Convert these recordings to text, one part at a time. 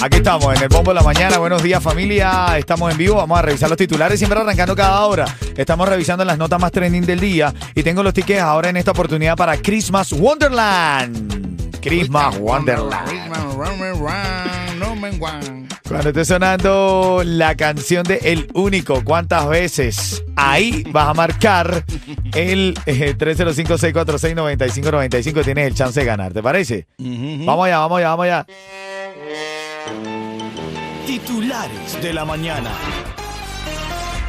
Aquí estamos en el Bombo de la Mañana. Buenos días, familia. Estamos en vivo. Vamos a revisar los titulares, siempre arrancando cada hora. Estamos revisando las notas más trending del día. Y tengo los tickets ahora en esta oportunidad para Christmas Wonderland. Christmas Wonderland. Cuando esté sonando la canción de El Único, ¿cuántas veces? Ahí vas a marcar el eh, 305-646-9595. Tienes el chance de ganar, ¿te parece? Vamos allá, vamos allá, vamos allá. Titulares de la mañana.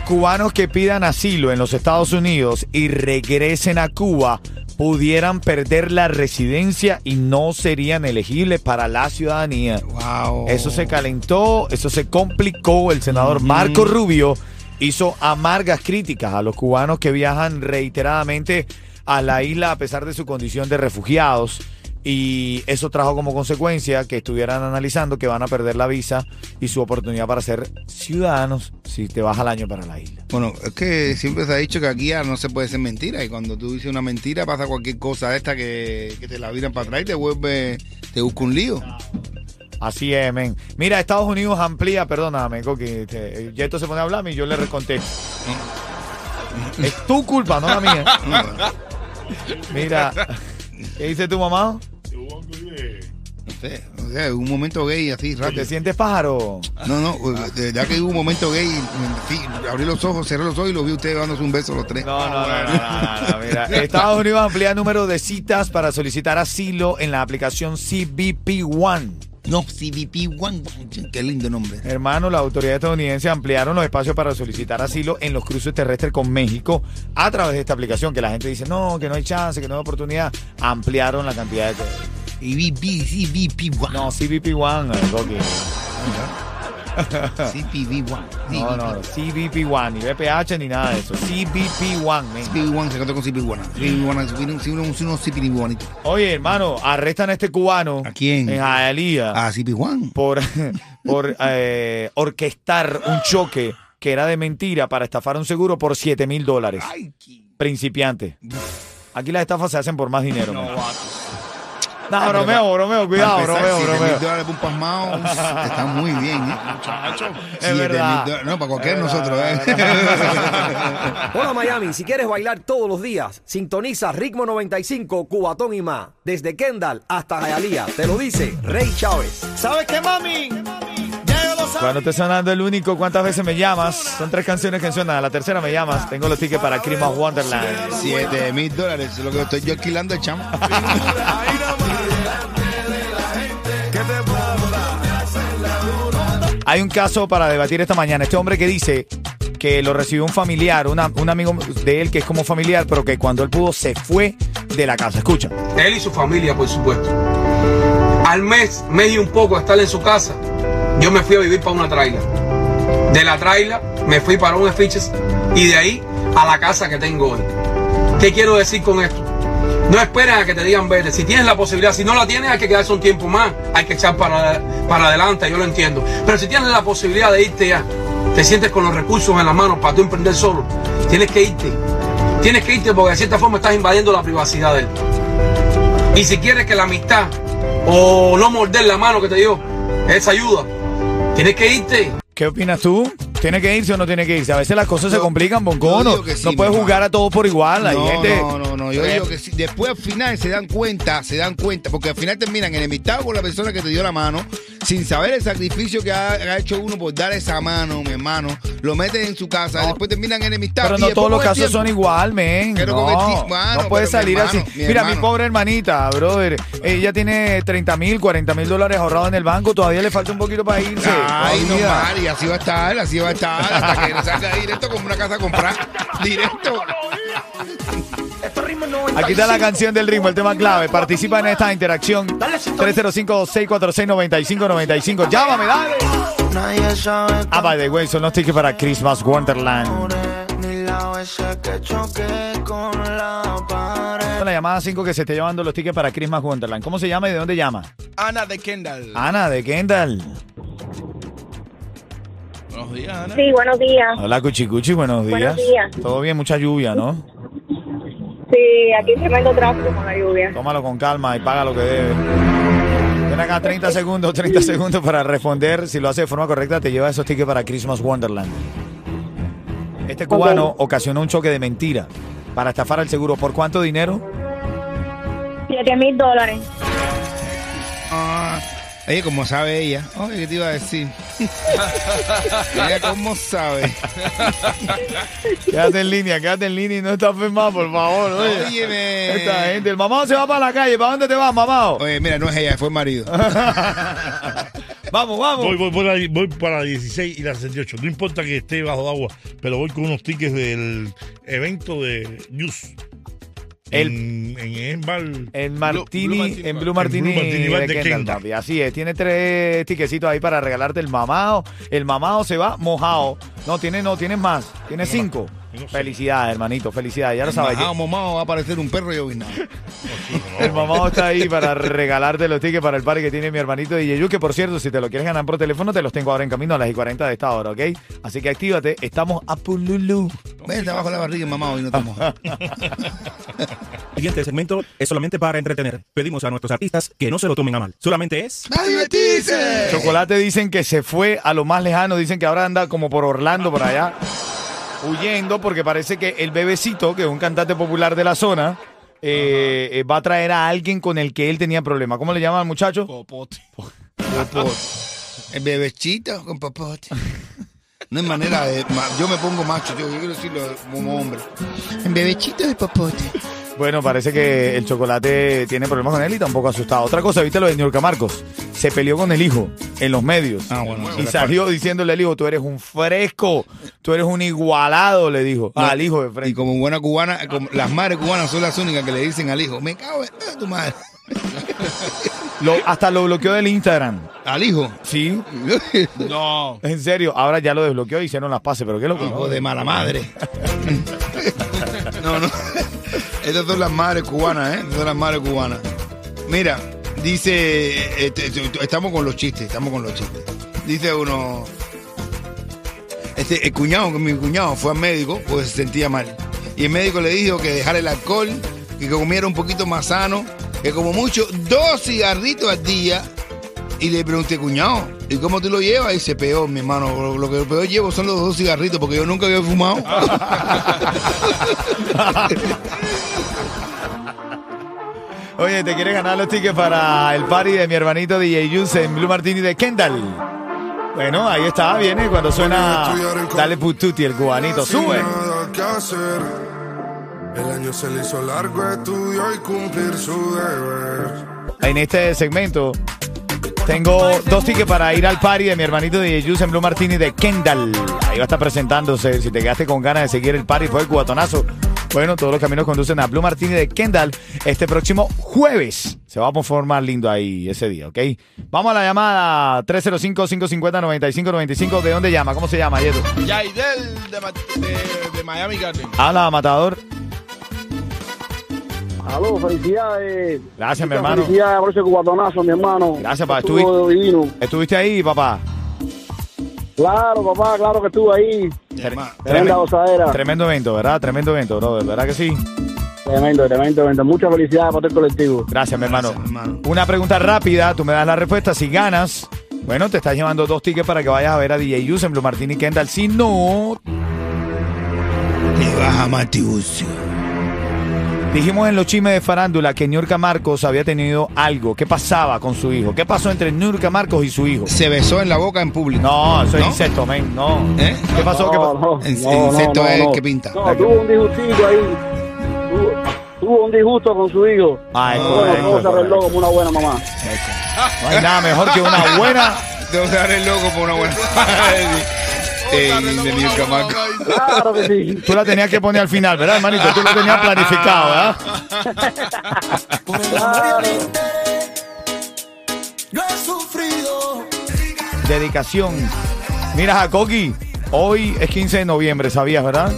Cubanos que pidan asilo en los Estados Unidos y regresen a Cuba pudieran perder la residencia y no serían elegibles para la ciudadanía. Wow. Eso se calentó, eso se complicó. El senador Marco Rubio hizo amargas críticas a los cubanos que viajan reiteradamente a la isla a pesar de su condición de refugiados. Y eso trajo como consecuencia que estuvieran analizando que van a perder la visa y su oportunidad para ser ciudadanos si te vas al año para la isla. Bueno, es que siempre se ha dicho que aquí ya no se puede ser mentira. Y cuando tú dices una mentira, pasa cualquier cosa de esta que, que te la viran para atrás y te vuelve, te busca un lío. Así es, men. Mira, Estados Unidos amplía, perdóname, Coqui, te- Yeto se pone a hablarme y yo le contesto. es tu culpa, no la mía. Mira, ¿qué dice tu mamá? Sé, o sea, un momento gay así ¿Te rápido. sientes pájaro? No, no, de verdad que hubo un momento gay. Sí, abrí los ojos, cerré los ojos y los vi ustedes dándose un beso los tres. No, no, no, no, no, no, Mira, Estados Unidos amplía el número de citas para solicitar asilo en la aplicación CBP One. No, CBP One, One, qué lindo nombre. Hermano, las autoridades estadounidenses ampliaron los espacios para solicitar asilo en los cruces terrestres con México a través de esta aplicación que la gente dice, no, que no hay chance, que no hay oportunidad. Ampliaron la cantidad de... CBP, CBP One. No, CBP One, eh, Coqui. CBP One. No, no, CBP One, ni BPH ni nada de eso. CBP One, men. CBP One se canta con CBP One. CBP One, CBP One, unos CBP One. Oye, hermano, arrestan a este cubano. ¿A quién? En Hialeah. Ah, CBP One. por, por eh, orquestar un choque que era de mentira para estafar un seguro por 7 mil dólares. Principiante. Aquí las estafas se hacen por más dinero. man. No, bromeo, bromeo, cuidado, bromeo, 7 mil bromeo. dólares por un pasmado está muy bien, ¿eh? Muchacho. Es verdad. No, para cualquier Es nosotros, verdad, ¿eh? Hola Miami, si quieres bailar todos los días, sintoniza Ritmo 95, Cubatón y más. Desde Kendall hasta Hialeah. Te lo dice Rey Chávez. ¿Sabes qué, mami? Cuando esté sonando el único, ¿cuántas veces me llamas? Son tres canciones que suenan. A la tercera me llamas. Tengo los tickets para Christmas Wonderland. 7 mil dólares, es lo que estoy yo alquilando el chamo. Hay un caso para debatir esta mañana. Este hombre que dice que lo recibió un familiar, un amigo de él que es como familiar, pero que cuando él pudo se fue de la casa. Escucha. Él y su familia, por supuesto. Al mes, mes y un poco de estar en su casa, yo me fui a vivir para una traila. De la traila me fui para un fiches y de ahí a la casa que tengo hoy. ¿Qué quiero decir con esto? No esperen a que te digan vete. Si tienes la posibilidad, si no la tienes, hay que quedarse un tiempo más. Hay que echar para, para adelante, yo lo entiendo. Pero si tienes la posibilidad de irte ya, te sientes con los recursos en las manos para tú emprender solo, tienes que irte. Tienes que irte porque de cierta forma estás invadiendo la privacidad de él. Y si quieres que la amistad o no morder la mano que te dio esa ayuda, tienes que irte. ¿Qué opinas tú? ¿Tiene que irse o no tiene que irse? A veces las cosas se complican, sí, no puedes jugar a todos por igual. Hay no, gente. no, no, no, yo digo que sí. Después al final se dan cuenta, se dan cuenta, porque al final terminan enemistados con la persona que te dio la mano, sin saber el sacrificio que ha, ha hecho uno por dar esa mano, mi hermano. Lo metes en su casa, después terminan enemistad. Pero no todos los casos tiempo- son igual, men. Pero no, el mano, no puede pero salir hermano, así. mi Mira, mi pobre hermanita, brother. Ella tiene 30 mil, 40 mil dólares ahorrados en el banco. Todavía le falta un poquito para irse. Ay, no mal, y así va a estar, así va a estar, hasta que le salga directo como una casa a comprar. Directo. Aquí está la canción del ritmo, el tema clave. Participa en esta interacción. 305-646-9595. Llámame, dale. Nadie sabe Ah, by the way, son los tickets para Christmas Wonderland. la llamada 5 que se esté llevando los tickets para Christmas Wonderland. ¿Cómo se llama y de dónde llama? Ana de Kendall. Ana, de Kendall. Buenos días, Ana. Sí, buenos días. Hola, Cuchicuchi, buenos días. Buenos días. Todo bien, mucha lluvia, ¿no? Sí, aquí tremendo tráfico con la lluvia. Tómalo con calma y paga lo que debe. Ven acá 30 segundos, 30 segundos para responder. Si lo hace de forma correcta, te lleva esos tickets para Christmas Wonderland. Este cubano ocasionó un choque de mentira para estafar al seguro. ¿Por cuánto dinero? Siete mil dólares. Oye, como sabe ella. Oye, ¿qué te iba a decir? ella cómo sabe. Quédate en línea, quédate en línea y no estás firmado, por favor. Oye. Óyeme. Esta gente, el mamado se va para la calle. ¿Para dónde te vas, mamado? Oye, mira, no es ella, fue el marido. Vamos, vamos. Voy, voy, voy, la- voy para la 16 y la 68. No importa que esté bajo agua, pero voy con unos tickets del evento de News. El- en, en, en bar- En Martini, Blue en. Blue Martini, En Blue Martini de de Kendall. Así es, tiene tres tiquecitos ahí para regalarte el mamado. El mamado se va mojado. No, tiene, no, tienes más. Tiene cinco. No sé. Felicidades, hermanito, felicidades. Ya lo sabes. Majao, momao, va a aparecer un perro y ovinado. El mamado está ahí para regalarte los tickets para el party que tiene mi hermanito de Yeyu, que por cierto, si te lo quieres ganar por teléfono, te los tengo ahora en camino a las y 40 de esta hora, ¿ok? Así que actívate, estamos a Pululu. Vete abajo la barriga, mamao, y no te mojas. siguiente segmento es solamente para entretener. Pedimos a nuestros artistas que no se lo tomen a mal. Solamente es... Chocolate dicen que se fue a lo más lejano, dicen que ahora anda como por Orlando, por allá, huyendo, porque parece que el bebecito, que es un cantante popular de la zona, eh, eh, va a traer a alguien con el que él tenía problemas. ¿Cómo le llaman al muchacho? Popote. El bebechito con popote. No hay manera de. Yo me pongo macho, yo, yo quiero decirlo como hombre. El bebechito de popote. Bueno, parece que el chocolate tiene problemas con él y está un poco asustado. Otra cosa, ¿viste lo de New Marcos? Se peleó con el hijo en los medios. Ah, bueno. Y salió diciéndole al hijo, tú eres un fresco, tú eres un igualado, le dijo al hijo de Y frente. como buena cubana, como- las madres cubanas son las únicas que le dicen al hijo, me cago en tu madre. Lo- hasta lo bloqueó del Instagram. Al hijo. Sí, No. en serio. Ahora ya lo desbloqueó y hicieron las pases, pero qué loco. Hijo de mala madre. no, no. Estas son las madres cubanas, ¿eh? Estas son las madres cubanas. Mira, dice, eh, te- te- estamos con los chistes, estamos con los chistes. Dice uno, este, el cuñado, mi cuñado fue al médico porque se sentía mal. Y el médico le dijo que dejara el alcohol, y que comiera un poquito más sano, que como mucho dos cigarritos al día. Y le pregunté, cuñado, ¿y cómo tú lo llevas? Y dice, peor, mi hermano, lo, lo que peor llevo son los dos cigarritos porque yo nunca había fumado. Oye, ¿te quieres ganar los tickets para el party de mi hermanito DJ Juice en Blue Martini de Kendall? Bueno, ahí está, viene cuando suena Dale Pututi, el cubanito. ¡Sube! nada que hacer. El año se le hizo largo, estudió y cumplir su deber. En este segmento tengo dos tickets para ir al party de mi hermanito DJ Juice en Blue Martini de Kendall. Ahí va a estar presentándose. Si te quedaste con ganas de seguir el party, fue el cubatonazo. Bueno, todos los caminos conducen a Blue Martini de Kendall este próximo jueves. Se va a formar lindo ahí ese día, ¿ok? Vamos a la llamada 305-550-9595. ¿De dónde llama? ¿Cómo se llama, Yeto? Yaidel de, de- de Miami Garden. Habla, Matador. Aló, felicidades. Gracias, mi hermano. Felicidades por ese cubatonazo, mi hermano. Gracias, papá. Estuvi-. ¿Estuviste ahí, papá? Claro, papá, claro que estuve ahí. Tremenda gozadera. Tremendo evento, ¿verdad? Tremendo evento, brother. ¿Verdad que sí? Tremendo, tremendo, tremendo. Muchas felicidades por el colectivo. Gracias, mi hermano. Una pregunta rápida, tú me das la respuesta. Si ganas, bueno, te estás llevando dos tickets para que vayas a ver a DJ Yus en Blue Martini Kendall. Si no, vas a Matibucio. Dijimos en los chismes de farándula que Niurka Marcos había tenido algo. ¿Qué pasaba con su hijo? ¿Qué pasó entre Niurka Marcos y su hijo? Se besó en la boca en público. No, eso es ¿No? incesto, men. No. ¿Eh? ¿Qué pasó? ¿Qué pasó? no, no, es no. el que pinta. No, tuvo un disgustito ahí. Tuvo, tuvo un disgusto con su hijo. Ay, bueno, se arregló como una buena mamá. No hay nada mejor que una buena. Debo dar el loco por una buena. Claro que sí. Tú la tenías que poner al final, ¿verdad, hermanito? Tú lo tenías planificado, ¿verdad? Claro. Yo he sufrido. Dedicación. Mira, Jacoqui, hoy es 15 de noviembre, ¿sabías, verdad?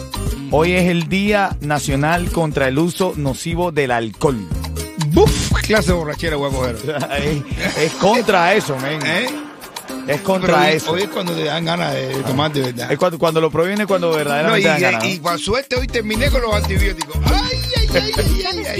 Hoy es el Día Nacional contra el Uso Nocivo del Alcohol. Buf, clase de borrachera voy a coger. es, es contra eso, men. ¿Eh? Es contra hoy, eso. hoy es cuando te dan ganas de tomar de verdad. Es cuando, cuando lo proviene, cuando No, y, verdaderamente dan ganas. y, y suerte hoy terminé con los antibióticos. Ay, ay, ay, ay, ay, ay.